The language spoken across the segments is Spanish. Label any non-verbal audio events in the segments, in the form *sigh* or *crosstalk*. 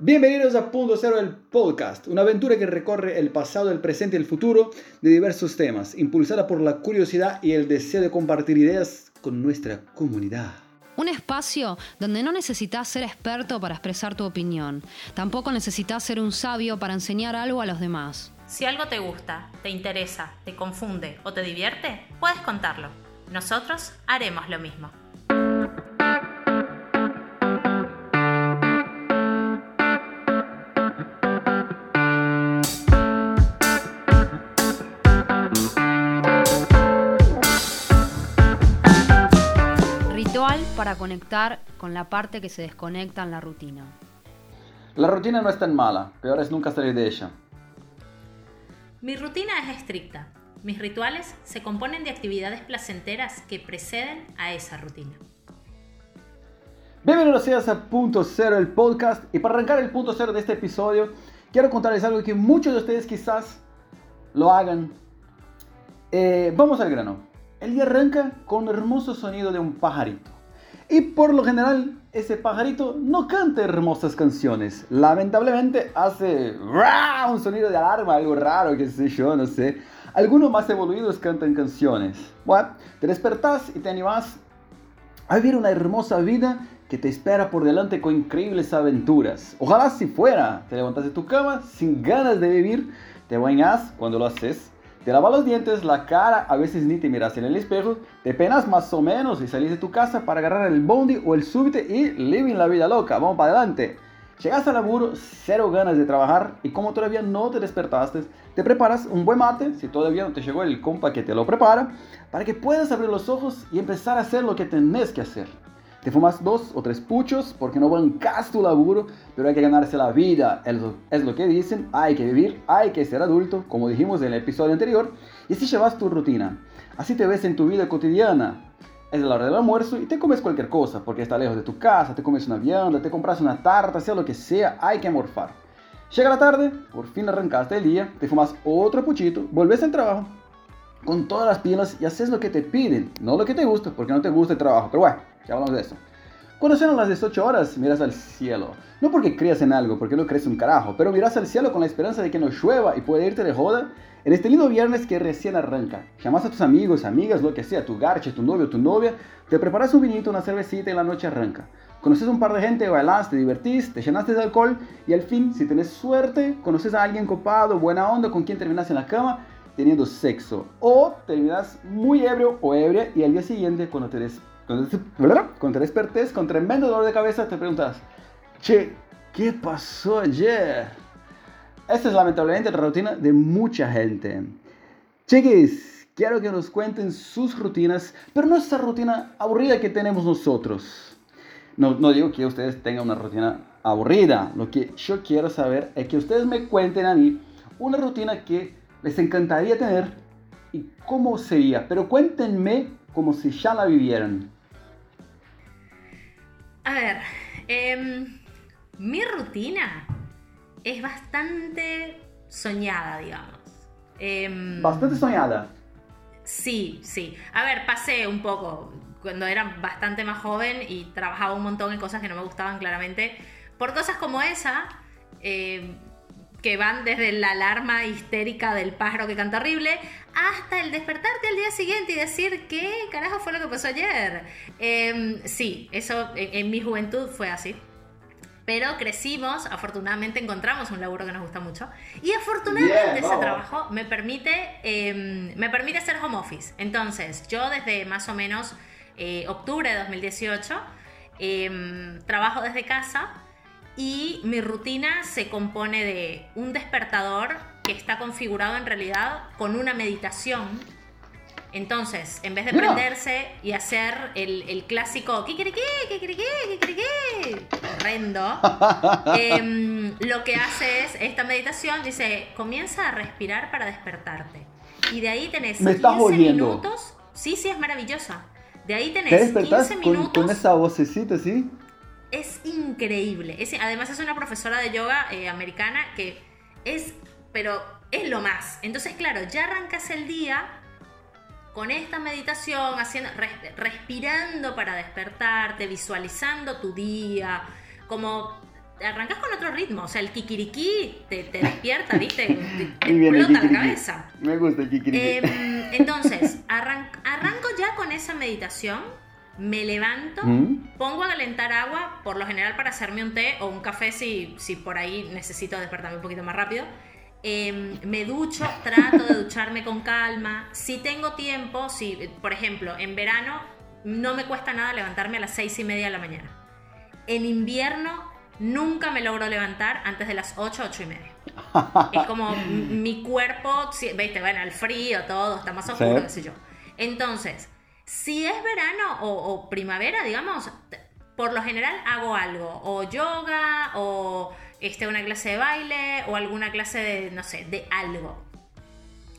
Bienvenidos a Punto Cero, el podcast, una aventura que recorre el pasado, el presente y el futuro de diversos temas, impulsada por la curiosidad y el deseo de compartir ideas con nuestra comunidad. Un espacio donde no necesitas ser experto para expresar tu opinión, tampoco necesitas ser un sabio para enseñar algo a los demás. Si algo te gusta, te interesa, te confunde o te divierte, puedes contarlo. Nosotros haremos lo mismo. Para conectar con la parte que se desconecta en la rutina. La rutina no es tan mala, peor es nunca salir de ella. Mi rutina es estricta. Mis rituales se componen de actividades placenteras que preceden a esa rutina. Bienvenidos seas a Punto Cero, el podcast. Y para arrancar el punto cero de este episodio, quiero contarles algo que muchos de ustedes quizás lo hagan. Eh, vamos al grano. El día arranca con un hermoso sonido de un pajarito. Y por lo general, ese pajarito no canta hermosas canciones. Lamentablemente hace un sonido de alarma, algo raro, qué sé yo, no sé. Algunos más evoluidos cantan canciones. Bueno, te despertás y te animás a vivir una hermosa vida que te espera por delante con increíbles aventuras. Ojalá si fuera, te levantas de tu cama sin ganas de vivir, te bañas cuando lo haces te lavas los dientes, la cara, a veces ni te miras en el espejo, te penas más o menos y salís de tu casa para agarrar el bondi o el súbite y living la vida loca. Vamos para adelante. Llegas al laburo, cero ganas de trabajar y como todavía no te despertaste, te preparas un buen mate, si todavía no te llegó el compa que te lo prepara, para que puedas abrir los ojos y empezar a hacer lo que tenés que hacer. Te fumas dos o tres puchos porque no bancas tu laburo, pero hay que ganarse la vida. Es lo que dicen, hay que vivir, hay que ser adulto, como dijimos en el episodio anterior. Y así llevas tu rutina. Así te ves en tu vida cotidiana. Es la hora del almuerzo y te comes cualquier cosa porque está lejos de tu casa, te comes una vianda, te compras una tarta, sea lo que sea, hay que morfar. Llega la tarde, por fin arrancaste el día, te fumas otro puchito, volves al trabajo con todas las pilas y haces lo que te piden, no lo que te gusta, porque no te gusta el trabajo, pero bueno, ya hablamos de eso. Cuando sean las 18 horas, miras al cielo. No porque creas en algo, porque no crees un carajo, pero miras al cielo con la esperanza de que no llueva y puede irte de joda en este lindo viernes que recién arranca. Llamas a tus amigos, amigas, lo que sea, tu garche, tu novio, tu novia, te preparas un vinito, una cervecita y la noche arranca. Conoces un par de gente, bailás, te divertís, te llenaste de alcohol y al fin, si tenés suerte, conoces a alguien copado, buena onda, con quien terminas en la cama teniendo sexo. O terminas muy ebrio o ebria y al día siguiente, cuando te, des, cuando, te, despertes con tremendo dolor de cabeza, te preguntas, che, ¿qué pasó ayer? Esta es lamentablemente la rutina de mucha gente. Chiquis, quiero que nos cuenten sus rutinas, pero no esa rutina aburrida que tenemos nosotros. No, no digo que ustedes tengan una rutina aburrida. Lo que yo quiero saber es que ustedes me cuenten a mí una rutina que les encantaría tener y cómo sería. Pero cuéntenme como si ya la vivieran. A ver, em, mi rutina es bastante soñada, digamos. Em, bastante soñada. Sí, sí. A ver, pasé un poco cuando era bastante más joven y trabajaba un montón en cosas que no me gustaban claramente. Por cosas como esa, eh, que van desde la alarma histérica del pájaro que canta horrible hasta el despertarte al día siguiente y decir qué carajo fue lo que pasó ayer. Em, sí, eso en, mi juventud fue así. Pero crecimos, afortunadamente encontramos un laburo que nos gusta mucho y afortunadamente ese trabajo me permite, em, me permite hacer home office. Entonces, yo desde más o menos eh, octubre de 2018 em, trabajo desde casa y mi rutina se compone de un despertador que está configurado en realidad con una meditación. Entonces, en vez de prenderse y hacer el, el clásico ¿qué quiere qué? ¿qué quiere qué? ¿qué quiere qué? Horrendo, *laughs* em, lo que hace es esta meditación, dice, comienza a respirar para despertarte. Y de ahí tenés 15 minutos. Sí, sí, es maravillosa. De ahí tenés 15 minutos. Con, con esa vocecita, ¿sí? Es increíble. además es una profesora de yoga eh, americana que es, pero es lo más. Entonces, claro, ya arrancas el día con esta meditación, haciendo, respirando para despertarte, visualizando tu día, como arrancas con otro ritmo. O sea, el kikiriki te, te despierta, ¿viste? *laughs* Te, el explota la cabeza. Me gusta el kikiriki. Em, entonces, arran- arranco ya con esa meditación, me levanto, ¿Mm? pongo a calentar agua, por lo general para hacerme un té o un café si, si por ahí necesito despertarme un poquito más rápido. Em, me ducho, *laughs* trato de ducharme con calma. Si tengo tiempo, si, por ejemplo, en verano no me cuesta nada levantarme a las seis y media de la mañana. En invierno nunca me logro levantar antes de las 8, 8 y media. Es como *laughs* mi cuerpo, si- bueno, el frío, todo, está más oscuro, Sí. qué sé yo. Entonces, si es verano o, o primavera, digamos, por lo general hago algo, o yoga, o este, una clase de baile, o alguna clase de, no sé, de algo.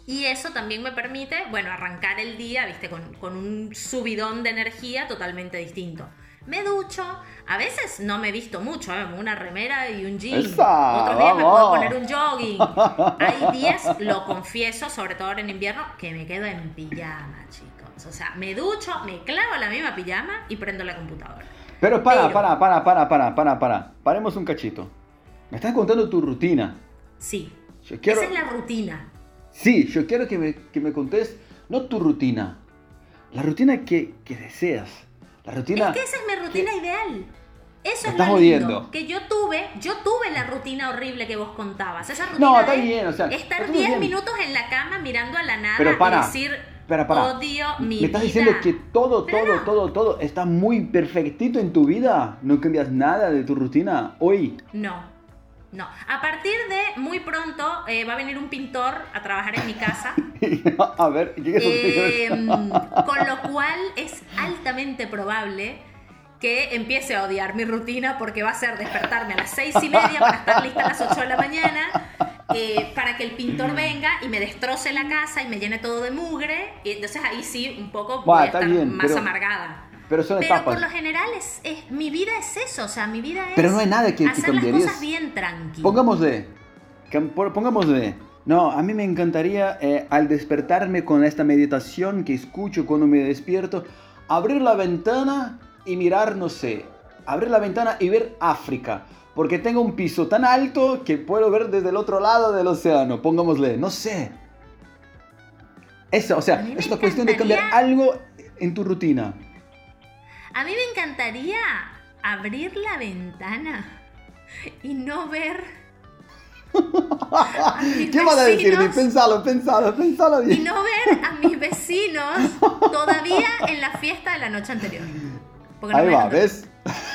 Y eso también me permite, bueno, arrancar el día, viste, con, con un subidón de energía totalmente distinto. Me ducho, a veces no me visto mucho, ¿eh? una remera y un jean. Otros días me ¡Vamos! puedo poner un jogging. *laughs* Hay días, lo confieso, sobre todo ahora en invierno, que me quedo en pijama, chicos. O sea, me ducho, me clavo la misma pijama y prendo la computadora. Pero para, Pero- para, para, para, para, para, para. Paremos un cachito. Me estás contando tu rutina. Sí. Yo quiero... Esa es la rutina. Sí, yo quiero que me, que me contés, no tu rutina, la rutina que, que deseas. La rutina... Es que esa es mi rutina ideal. Eso Me es estás lo lindo. Que yo tuve, yo tuve la rutina horrible que vos contabas. Esa rutina No, está de bien, o sea, estar está 10 bien. minutos en la cama mirando a la nada Pero para, y decir Espera, para. odio mi ¿Me estás vida. diciendo que todo, Pero todo, no. todo, todo está muy perfectito en tu vida? ¿No cambias nada de tu rutina hoy? No. No, a partir de muy pronto eh, va a venir un pintor a trabajar en mi casa, *laughs* a ver, ¿qué es eh, con lo cual es altamente probable que empiece a odiar mi rutina porque va a ser despertarme a las seis y media para estar lista a las 8 de la mañana, eh, para que el pintor venga y me destroce la casa y me llene todo de mugre, y entonces ahí sí un poco a estar bien, más pero- amargada. Pero son Pero etapas. por lo general es, es- mi vida es eso, o sea, mi vida es Pero no hay nada que- que hacer cambiarías. las cosas bien tranqui. Pongámosle, pongámosle. No, a mí me encantaría eh, al despertarme con esta meditación que escucho cuando me despierto, abrir la ventana y mirar, no sé, abrir la ventana y ver África. Porque tengo un piso tan alto que puedo ver desde el otro lado del océano. Pongámosle, no sé. Eso, o sea, es una cuestión de cambiar algo en tu rutina. A mí me encantaría abrir la ventana y no ver. a mis *laughs* ¿Qué vas a decir? Pensalo, pensalo, pensalo Y bien. no ver a mis vecinos todavía en la fiesta de la noche anterior. Porque Ahí va, ¿ves?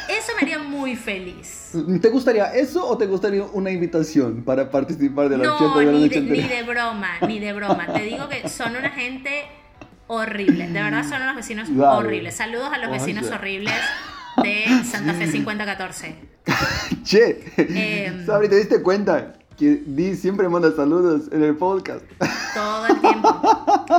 Eso me haría muy feliz. ¿Te gustaría eso o te gustaría una invitación para participar de la No, de la ni de, ni de broma, ni de broma. Te digo que son una gente horrible. De verdad son unos vecinos Dale. horribles. Saludos a los Oye. vecinos horribles de Santa Fe 5014. *laughs* Che, Em. Sabri, ¿te diste cuenta que Di siempre manda saludos en el podcast? Todo el tiempo.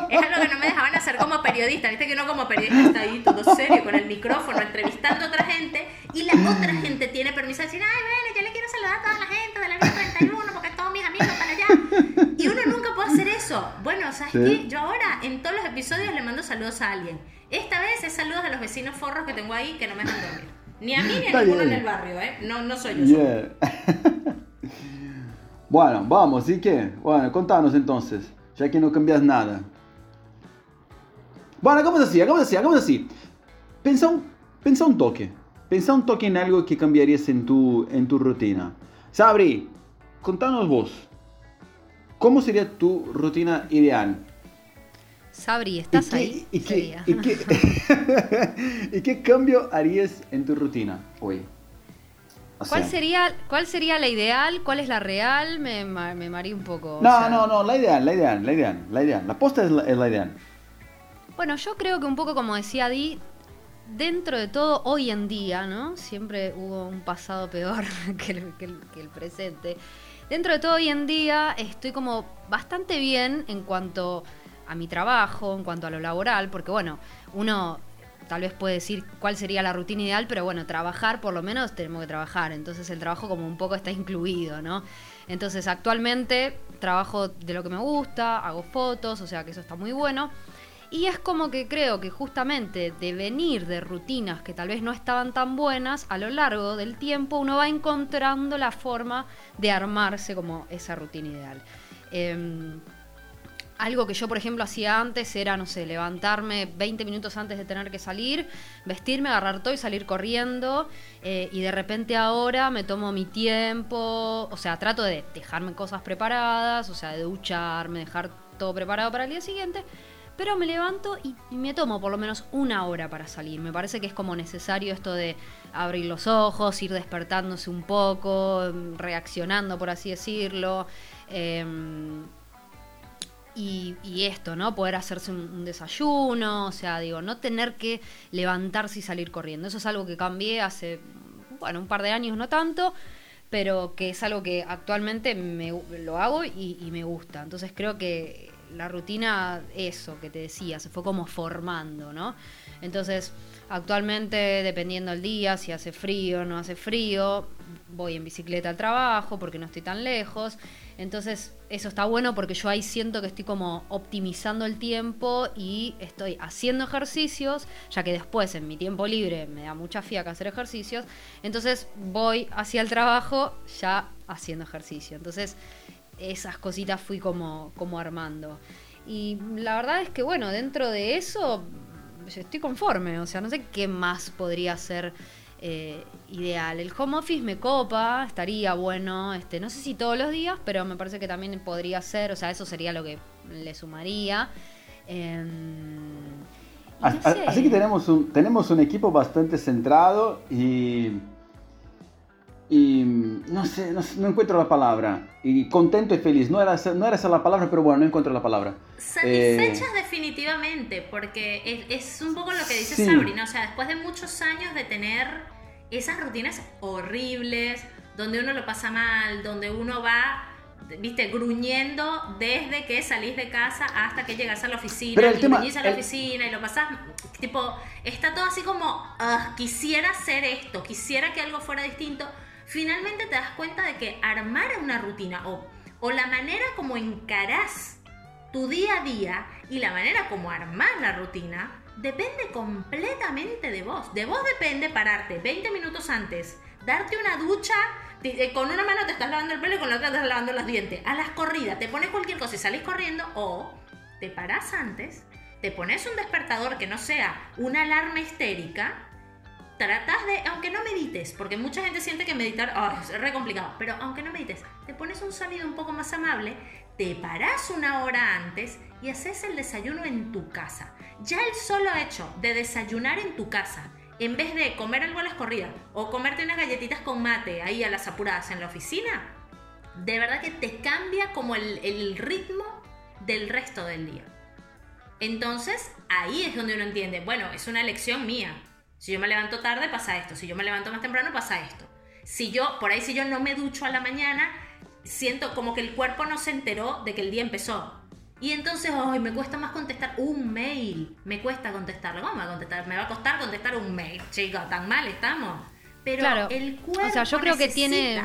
Es algo que no me dejaban hacer como periodista. Viste que uno como periodista está ahí todo serio con el micrófono entrevistando a otra gente y la otra gente tiene permiso de decir, ay, bueno, yo le quiero saludar a toda la gente de la vida 31 porque todos mis amigos están allá. Y uno nunca puede hacer eso. Bueno, ¿sabes Sí. qué? Yo ahora en todos los episodios le mando saludos a alguien. Esta vez es saludos a los vecinos forros que tengo ahí que no me dejan dormir. Ni a mí ni a Está ninguno bien. en el barrio, ¿eh? No, no soy yo. Yeah. *laughs* bueno, vamos, ¿y qué? Bueno, contanos entonces, ya que no cambias nada. Bueno, hagamos así, hagamos así, hagamos así. Pensa un, pensa un toque. Pensa un toque en algo que cambiarías en tu, en tu rutina. Sabri, contanos vos. ¿Cómo sería tu rutina ideal? Sabri, ¿estás ¿Y qué- ahí? ¿Y qué, y, qué, *laughs* ¿Y qué cambio harías en tu rutina hoy? O ¿Cuál sea, sería, ¿Cuál sería la ideal? ¿Cuál es la real? Me, ma- me mareé un poco. o No, sea. no, no, la ideal, la ideal, la ideal, la ideal. La posta es la, es la ideal. Bueno, yo creo que un poco como decía Di, dentro de todo, hoy en día, ¿no? Siempre hubo un pasado peor *laughs* que el, que el- que el presente. Dentro de todo, hoy en día estoy como bastante bien en cuanto a mi trabajo, en cuanto a lo laboral, porque bueno, uno tal vez puede decir cuál sería la rutina ideal, pero bueno, trabajar por lo menos tenemos que trabajar, entonces el trabajo como un poco está incluido, ¿no? Entonces actualmente trabajo de lo que me gusta, hago fotos, o sea que eso está muy bueno. Y es como que creo que justamente de venir de rutinas que tal vez no estaban tan buenas, a lo largo del tiempo uno va encontrando la forma de armarse como esa rutina ideal. Em, algo que yo, por ejemplo, hacía antes era, no sé, levantarme 20 minutos antes de tener que salir, vestirme, agarrar todo y salir corriendo. Eh, y de repente ahora me tomo mi tiempo, o sea, trato de dejarme cosas preparadas, o sea, de ducharme, dejar todo preparado para el día siguiente. Pero me levanto y, me tomo por lo menos una hora para salir. Me parece que es como necesario esto de abrir los ojos, ir despertándose un poco, reaccionando, por así decirlo. Em, y, esto, ¿no? Poder hacerse un, desayuno, o sea, digo, no tener que levantarse y salir corriendo. Eso es algo que cambié hace, bueno, un par de años, no tanto, pero que es algo que actualmente me, lo hago y, y, me gusta. Entonces creo que la rutina, eso que te decía, se fue como formando, ¿no? Entonces, actualmente, dependiendo del día, si hace frío o no hace frío, voy en bicicleta al trabajo porque no estoy tan lejos. Entonces, eso está bueno porque yo ahí siento que estoy como optimizando el tiempo y estoy haciendo ejercicios, ya que después en mi tiempo libre me da mucha fiaca hacer ejercicios. Entonces, voy hacia el trabajo ya haciendo ejercicio. Entonces, esas cositas fui como, como armando. Y la verdad es que, bueno, dentro de eso estoy conforme. O sea, no sé qué más podría ser eh, ideal. El home office me copa, estaría bueno, este, no sé si todos los días, pero me parece que también podría ser, o sea, eso sería lo que le sumaría. Em, así que tenemos un, tenemos un equipo bastante centrado y, y no sé, no, encuentro la palabra. Y contento y feliz. No era, no era esa la palabra, pero bueno, no encuentro la palabra. Satisfechas eh, definitivamente, porque es, un poco lo que dice Sabri, O sea, después de muchos años de tener esas rutinas horribles, donde uno lo pasa mal, donde uno va, viste, gruñendo desde que salís de casa hasta que llegas a la oficina, y gruñís a la oficina y lo pasás, tipo, está todo así como, quisiera hacer esto, quisiera que algo fuera distinto. Finalmente te das cuenta de que armar una rutina o, la manera como encarás tu día a día y la manera como armar la rutina depende completamente de vos. De vos depende pararte 20 minutos antes, darte una ducha, eh, con una mano te estás lavando el pelo y con la otra te estás lavando los dientes. A las corridas, te pones cualquier cosa y salís corriendo o te parás antes, te pones un despertador que no sea una alarma histérica. Tratas de, aunque no medites, porque mucha gente siente que meditar oh, es re complicado, pero aunque no medites, te pones un sonido un poco más amable, te parás una hora antes y haces el desayuno en tu casa. Ya el solo hecho de desayunar en tu casa, en vez de comer algo a las corridas o comerte unas galletitas con mate ahí a las apuradas en la oficina, de verdad que te cambia como el, ritmo del resto del día. Entonces, ahí es donde uno entiende, bueno, es una elección mía. Si yo me levanto tarde, pasa esto. Si yo me levanto más temprano, pasa esto. Si yo, por ahí, si yo no me ducho a la mañana, siento como que el cuerpo no se enteró de que el día empezó. Y entonces, hoy me cuesta más contestar un mail. Me cuesta contestarlo. ¿Cómo me va a contestar? Me va a costar contestar un mail, chicos. Tan mal estamos. Pero el cuerpo. O sea, yo creo que tiene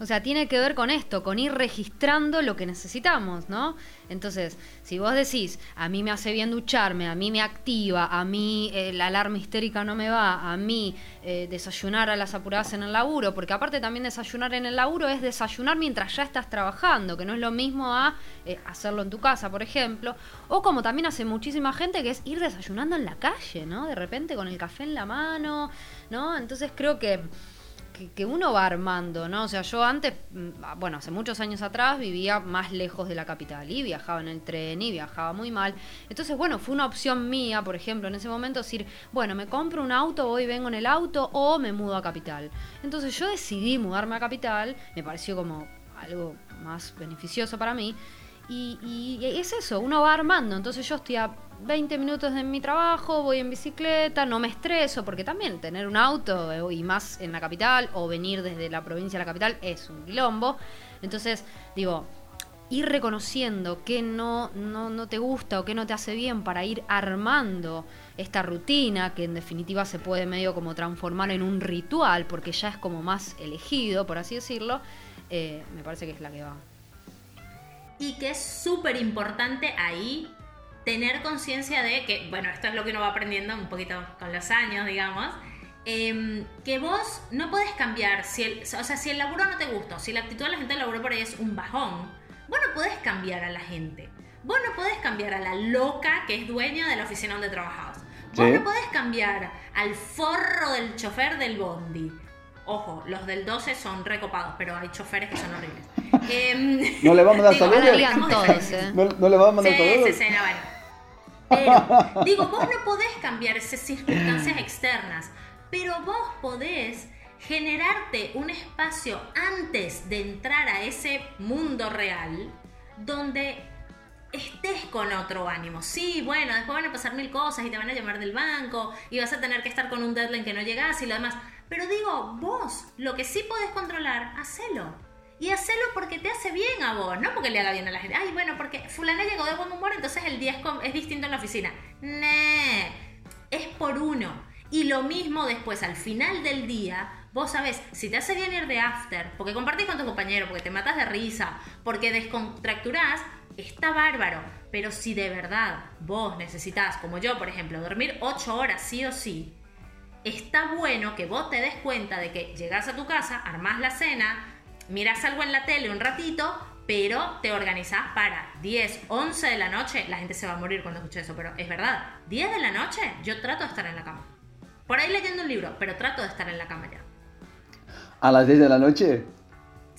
o sea, tiene que ver con esto, con ir registrando lo que necesitamos, ¿no? Entonces, si vos decís, a mí me hace bien ducharme, a mí me activa, a mí eh, la alarma histérica no me va, a mí eh, desayunar a las apuradas en el laburo, porque aparte también desayunar en el laburo es desayunar mientras ya estás trabajando, que no es lo mismo a eh, hacerlo en tu casa, por ejemplo, o como también hace muchísima gente, que es ir desayunando en la calle, ¿no? De repente con el café en la mano, ¿no? Entonces creo que que, uno va armando, ¿no? O sea, yo antes, mm, bueno, hace muchos años atrás vivía más lejos de la capital y viajaba en el tren y viajaba muy mal. Entonces, bueno, fue una opción mía, por ejemplo, en ese momento decir, bueno, me compro un auto, voy, vengo en el auto o me mudo a capital. Entonces yo decidí mudarme a capital, me pareció como algo más beneficioso para mí. Y, y, es eso, uno va armando. Entonces yo estoy a 20 minutos de mi trabajo, voy en bicicleta, no me estreso, porque también tener un auto eh, y más en la capital o venir desde la provincia a la capital es un quilombo. Entonces, digo, ir reconociendo qué no, no, no te gusta o qué no te hace bien para ir armando esta rutina, que en definitiva se puede medio como transformar en un ritual, porque ya es como más elegido, por así decirlo, eh, me parece que es la que va. Y que es súper importante ahí tener conciencia de que, bueno, esto es lo que uno va aprendiendo un poquito con los años, digamos, em, que vos no podés cambiar, si el, o sea, si el laburo no te gusta, si la actitud de la gente del laburo por ahí es un bajón, vos no podés cambiar a la gente. Vos no podés cambiar a la loca que es dueña de la oficina donde trabajabas. Vos no podés cambiar al forro del chofer del bondi. Ojo, los del 12 son recopados, pero hay choferes que son horribles. Em, *laughs* no le vamos a dar *laughs* saludos. *laughs* ¿eh? No, le vamos a dar saludos. Sí, sí, no, bueno. Pero, digo, vos no podés cambiar esas circunstancias externas, pero vos podés generarte un espacio antes de entrar a ese mundo real donde estés con otro ánimo. Sí, bueno, después van a pasar mil cosas y te van a llamar del banco y vas a tener que estar con un deadline que no llegas y lo demás. Pero digo, vos, lo que sí podés controlar, hacelo. Y hacelo porque te hace bien a vos, no porque le haga bien a la gente. Ay, bueno, porque fulana llegó de buen humor, entonces el día es, distinto en la oficina. Nee, es por uno. Y lo mismo después, al final del día, vos sabés, si te hace bien ir de after, porque compartís con tu compañero, porque te matas de risa, porque descontracturás, está bárbaro. Pero si de verdad vos necesitas, como yo, por ejemplo, dormir 8 horas sí o sí, está bueno que vos te des cuenta de que llegás a tu casa, armás la cena, miras algo en la tele un ratito, pero te organizás para 10, 11 de la noche. La gente se va a morir cuando escuche eso, pero es verdad. 10 de la noche yo trato de estar en la cama. Por ahí leyendo un libro, pero trato de estar en la cama ya. ¿A las 10 de la noche?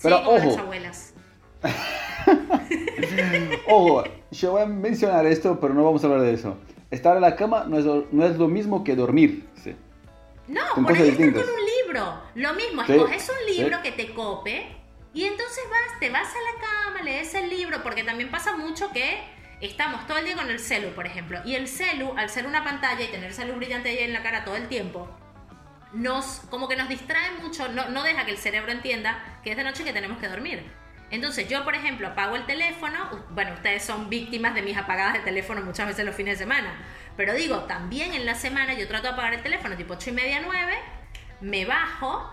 Pero sí, como ojo. las abuelas. *laughs* ojo, yo voy a mencionar esto, pero no vamos a hablar de eso. Estar en la cama no es lo, no es lo mismo que dormir. ¿sí? No, por ahí estar con un libro. Lo mismo, escoges un libro que te cope y entonces vas, te vas a la cama, lees el libro, porque también pasa mucho que estamos todo el día con el celu, por ejemplo, y el celu, al ser una pantalla y tener celu brillante ahí en la cara todo el tiempo, nos, como que nos distrae mucho, no, no deja que el cerebro entienda que es de noche que tenemos que dormir. Entonces yo, por ejemplo, apago el teléfono, bueno, ustedes son víctimas de mis apagadas de teléfono muchas veces los fines de semana, pero digo, también en la semana yo trato de apagar el teléfono tipo 8 y media, 9, me bajo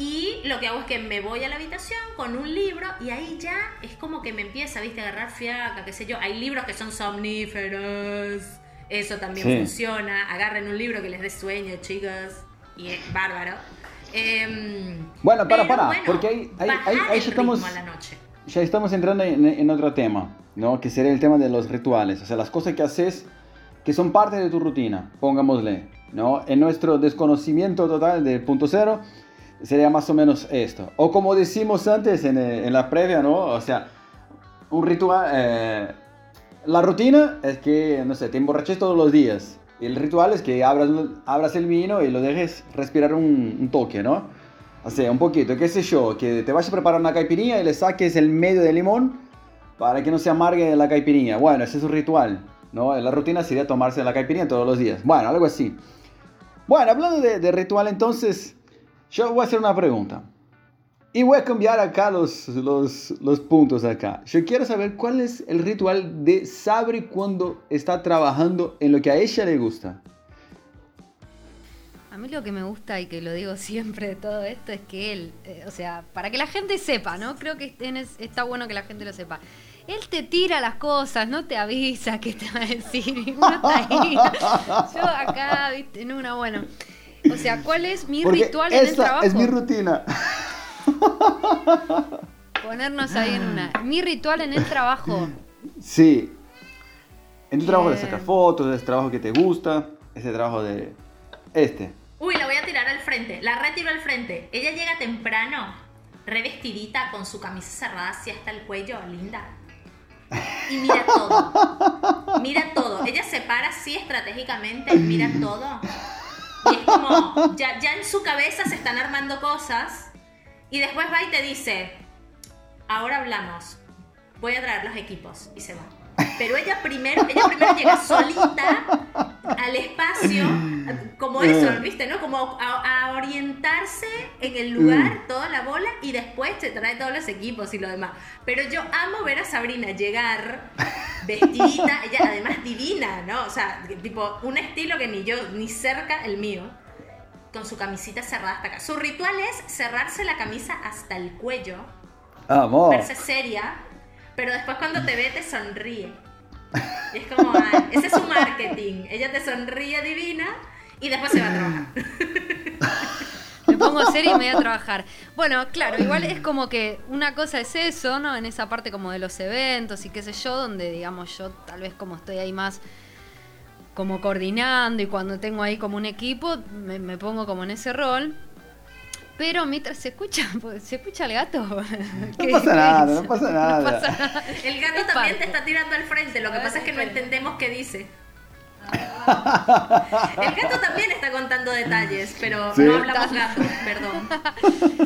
y lo que hago es que me voy a la habitación con un libro y ahí ya es como que me empieza, viste, a agarrar fiaca, qué sé yo. Hay libros que son somníferos, eso también funciona. Agarren un libro que les dé sueño, chicas, y es bárbaro. Em, bueno, para, para, porque ahí, ya estamos... Ya estamos entrando en, en, otro tema, ¿no? Que sería el tema de los rituales, o sea, las cosas que haces que son parte de tu rutina, pongámosle, ¿no? En nuestro desconocimiento total del punto cero, sería más o menos esto. O como decimos antes en, eh, la previa, ¿no? O sea, un ritual... Eh, la rutina es que, no sé, te emborraches todos los días. El ritual es que abras, abras el vino y lo dejes respirar un, toque, ¿no? O sea, un poquito, qué sé yo, que te vayas a preparar una caipirinha y le saques el medio de limón para que no se amargue la caipirinha. Bueno, ese es un ritual, ¿no? La rutina sería tomarse la caipirinha todos los días. Bueno, algo así. Bueno, hablando de ritual entonces, yo voy a hacer una pregunta. Y voy a cambiar acá los, los, los, puntos acá. Yo quiero saber cuál es el ritual de Sabri cuando está trabajando en lo que a ella le gusta. A mí lo que me gusta y que lo digo *laughs* siempre de todo esto es que él, eh, o sea, para que la gente sepa, ¿no? Creo que está bueno que la gente lo sepa. Él te tira las cosas, no te avisa qué te va a decir. *laughs* Uno está ahí. Yo acá, viste, en una, bueno. O sea, ¿cuál es mi ritual en el trabajo? Es mi rutina. Ponernos ahí en una. Mi ritual en el trabajo. Sí. En tu trabajo de sacar fotos, ese trabajo que te gusta, ese trabajo de. Este. Uy, la voy a tirar al frente. La retiro al frente. Ella llega temprano, revestidita, con su camisa cerrada así hasta el cuello, linda. Y mira todo. Mira todo. Ella se para así estratégicamente, mira todo. Y es como, ya, ya en su cabeza se están armando cosas. Y después va y te dice, ahora hablamos, voy a traer los equipos. Y se va. Pero ella primero, ella primero llega solita al espacio, como eso, ¿viste? ¿No? Como a, orientarse en el lugar, mm. toda la bola, y después te trae todos los equipos y lo demás. Pero yo amo ver a Sabrina llegar vestidita, ella además divina, ¿no? O sea, tipo, un estilo que ni yo, ni cerca el mío, con su camisita cerrada hasta acá. Su ritual es cerrarse la camisa hasta el cuello, Amor. verse seria, pero después cuando te ve te sonríe. Es como, ah, ese es su marketing. Ella te sonríe divina y después se va a trabajar. *laughs* Me pongo seria y me voy a trabajar. Bueno, claro, igual es como que una cosa es eso, ¿no? En esa parte como de los eventos y qué sé yo, donde digamos yo tal vez como estoy ahí más como coordinando y cuando tengo ahí como un equipo, me, me pongo como en ese rol. Pero mientras se escucha, *laughs* se escucha el gato. No *laughs* pasa nada, no pasa nada. No pasa nada. El gato Es también parte. te está tirando al frente, lo que pasa es que no entendemos qué dice. Ah. *laughs* El gato también está contando detalles, pero Sí. no hablamos gato, perdón.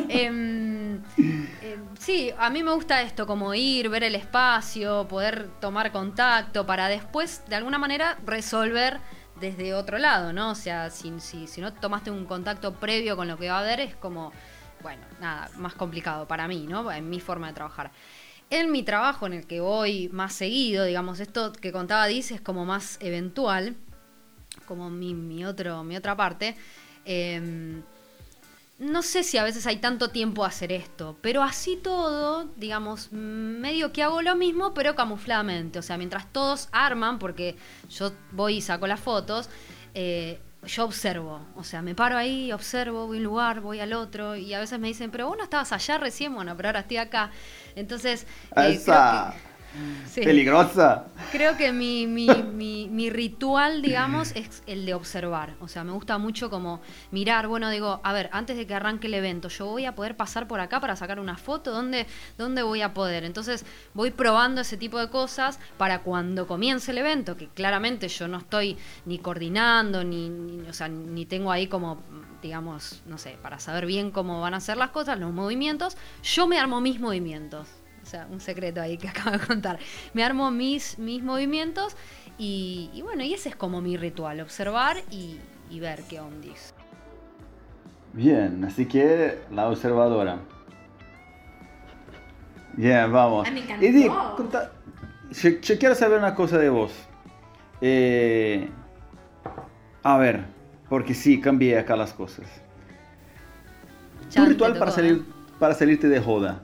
Em, em, sí, a mí me gusta esto, como ir, ver el espacio, poder tomar contacto para después, de alguna manera, resolver desde otro lado, ¿no? O sea, si, si, si no tomaste un contacto previo con lo que va a haber, es como, bueno, nada, más complicado para mí, ¿no? En mi forma de trabajar. En mi trabajo, en el que voy más seguido, digamos, esto que contaba Dice es como más eventual, como mi, mi, otro, mi otra parte. em, no sé si a veces hay tanto tiempo a hacer esto, pero así todo, digamos, medio que hago lo mismo, pero camufladamente. O sea, mientras todos arman, porque yo voy y saco las fotos, eh, yo observo. O sea, me paro ahí, observo, voy a un lugar, voy al otro, y a veces me dicen, pero vos no estabas allá recién, bueno, pero ahora estoy acá. Entonces, eh, creo que- sí. Peligrosa. Creo que mi, mi, mi, mi ritual, digamos, es el de observar. O sea, me gusta mucho como mirar, bueno, digo, a ver, antes de que arranque el evento, yo voy a poder pasar por acá para sacar una foto, ¿dónde, dónde voy a poder? Entonces voy probando ese tipo de cosas para cuando comience el evento, que claramente yo no estoy ni coordinando, ni, ni- o sea, ni tengo ahí como, digamos, no sé, para saber bien cómo van a ser las cosas, los movimientos, yo me armo mis movimientos. O sea, un secreto ahí que *laughs* acabo de contar. Me armo mis, mis movimientos y, y bueno, y ese es como mi ritual, observar y, y ver qué ondis. Bien, así que la observadora. Bien, vamos. Ay, me encantó. Edith, conta- yo, yo quiero saber una cosa de vos. Eh, a ver, porque sí, cambié acá las cosas. Ya Tu ritual tocó, para, ¿eh? salir, para salirte de joda.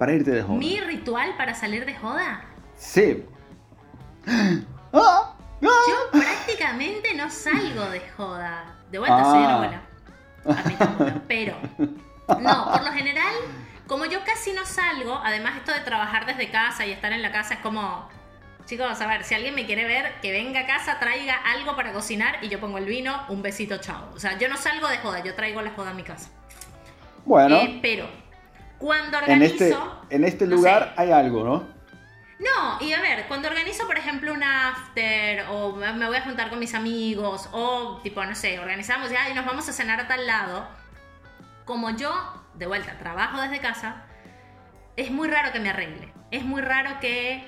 Para irte de joda. ¿Mi ritual para salir de joda? Sí. *gasps* ¡Ah! ¡Ah! Yo prácticamente no salgo de joda. De vuelta, soy Ah. una buena. Admitámoslo. Pero, no, por lo general, como yo casi no salgo, además esto de trabajar desde casa y estar en la casa es como, chicos, a ver, si alguien me quiere ver, que venga a casa, traiga algo para cocinar y yo pongo el vino, un besito, chao. O sea, yo no salgo de joda, yo traigo la joda a mi casa. Bueno, Eh, pero, cuando en organizo... este, en este no lugar sé. hay algo, ¿no? No, y a ver, cuando organizo, por ejemplo, un after, o me me voy a juntar con mis amigos, o tipo, no sé, organizamos ya y nos vamos a cenar a tal lado, como yo, de vuelta, trabajo desde casa, es muy raro que me arregle. Es muy raro que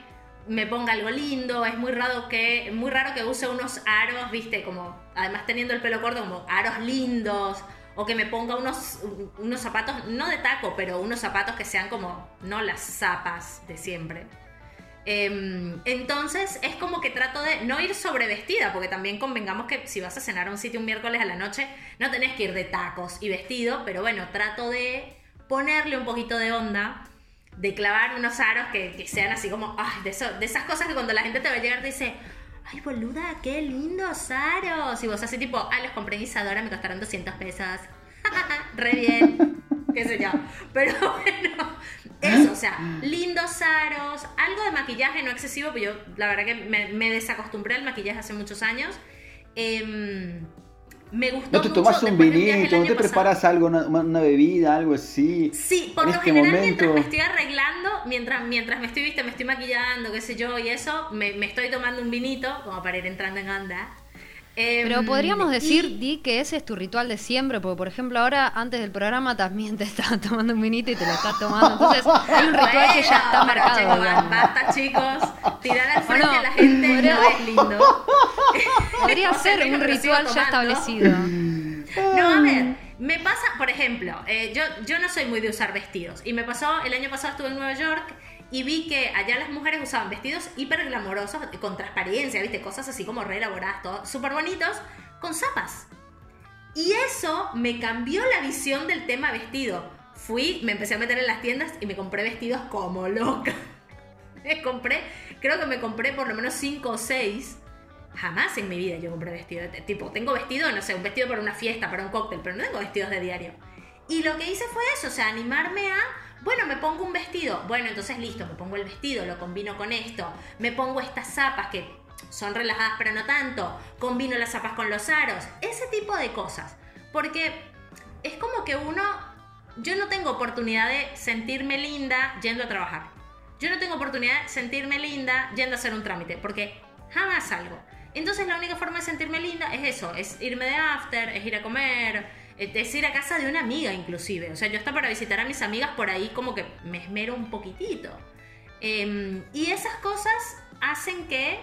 me ponga algo lindo, es muy raro que, muy raro que use unos aros, viste, como, además teniendo el pelo corto, como aros lindos, o que me ponga unos, unos zapatos, no de taco, pero unos zapatos que sean como, no las zapas de siempre. Em, entonces es como que trato de no ir sobrevestida, porque también convengamos que si vas a cenar a un sitio un miércoles a la noche, no tenés que ir de tacos y vestido, pero bueno, trato de ponerle un poquito de onda, de clavar unos aros que, que sean así como, de, eso- de esas cosas que cuando la gente te va a llegar te dice, ay boluda, qué lindos aros. Y vos así tipo, ah, los compré en Isadora, me costaron 200 pesos. *laughs* Re bien, qué sé yo. Pero *laughs* bueno, eso, o sea, lindos aros, algo de maquillaje no excesivo, porque yo la verdad que me, me desacostumbré al maquillaje hace muchos años. Em, me gustó No te mucho tomas un vinito, no te pasado. preparas algo, una, una bebida, algo así. Sí, por en lo este general momento. mientras me estoy arreglando, mientras, mientras me estoy, viste, me estoy maquillando, qué sé yo, y eso, me, me estoy tomando un vinito, como para ir entrando en onda. Em, Pero podríamos decir, y- Di, que ese es tu ritual de siempre, porque por ejemplo ahora, antes del programa, también te *laughs* estás tomando un vinito y te lo estás tomando. Entonces, hay un ritual que ya está marcado. chicos. Basta, chicos. Tirar al frente Bueno, a la gente podría- no es lindo. *laughs* Podría O sea, ser un ritual ya establecido. No, a ver, me pasa, por ejemplo, eh, yo, yo no soy muy de usar vestidos. Y me pasó, el año pasado estuve en Nueva York y vi que allá las mujeres usaban vestidos hiper glamorosos, con transparencia, ¿viste? Cosas así como re elaboradas, todos súper bonitos, con zapas. Y eso me cambió la visión del tema vestido. Fui, me empecé a meter en las tiendas y me compré vestidos como loca. *laughs* me compré, creo que me compré por lo menos 5 o 6. Jamás en mi vida yo compré vestido. Tipo, tengo vestido, no sé, un vestido para una fiesta, para un cóctel, pero no tengo vestidos de diario. Y lo que hice fue eso, o sea, animarme a, bueno, me pongo un vestido. Bueno, entonces listo, me pongo el vestido, lo combino con esto. Me pongo estas zapas que son relajadas pero no tanto. Combino las zapas con los aros. Ese tipo de cosas. Porque es como que uno, yo no tengo oportunidad de sentirme linda yendo a trabajar. Yo no tengo oportunidad de sentirme linda yendo a hacer un trámite, porque jamás salgo. Entonces la única forma de sentirme linda es eso, es irme de after, es ir a comer, es ir a casa de una amiga inclusive. O sea, yo hasta para visitar a mis amigas por ahí como que me esmero un poquitito. Em, y esas cosas hacen que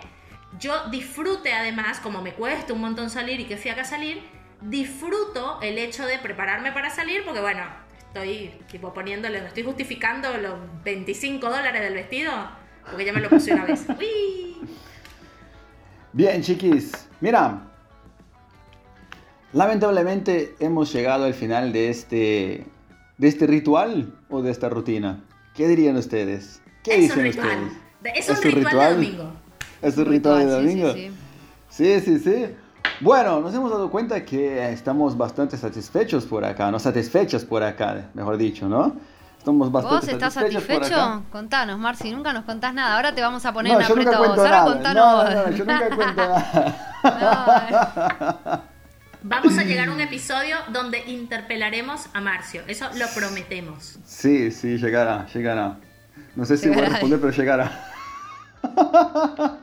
yo disfrute además, como me cuesta un montón salir y que fui acá a salir, disfruto el hecho de prepararme para salir porque bueno, estoy tipo poniéndole, estoy justificando los 25 dólares del vestido porque ya me lo puse una vez. *laughs* Bien, chiquis. Mira, lamentablemente hemos llegado al final de este, de este ritual o de esta rutina. ¿Qué dirían ustedes? ¿Qué es dicen un ustedes? Es, un ritual, de domingo. Es un ritual, de domingo. Sí, sí, sí. sí. Bueno, nos hemos dado cuenta que estamos bastante satisfechos por acá, no satisfechos por acá, mejor dicho, ¿no? Estamos bastante ¿Vos estás satisfechos por satisfecho? acá. Contanos, Marci, nunca nos contás nada. Ahora te vamos a poner No, en aprietos. cuento Ahora contanos. No, no, no, yo nunca cuento *laughs* nada. Vamos a llegar a un episodio donde interpelaremos a Marcio. Eso lo prometemos. Sí, sí, llegará, llegará. No sé si voy a responder, pero llegará. *laughs*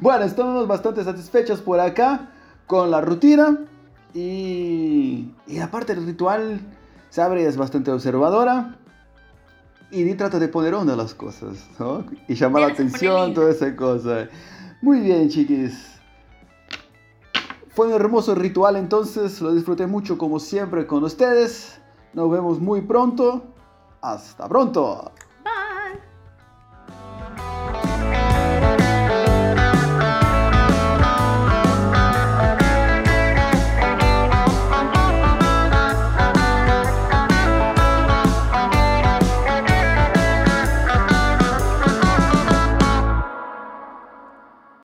bueno, estamos bastante satisfechos por acá con la rutina. Y, y aparte el ritual, Sabri es bastante observadora. Y ni trata de poner onda a las cosas, ¿no? Y llamar la atención, toda esa cosa. Muy bien, chiquis. Fue un hermoso ritual entonces, lo disfruté mucho como siempre con ustedes. Nos vemos muy pronto. Hasta pronto.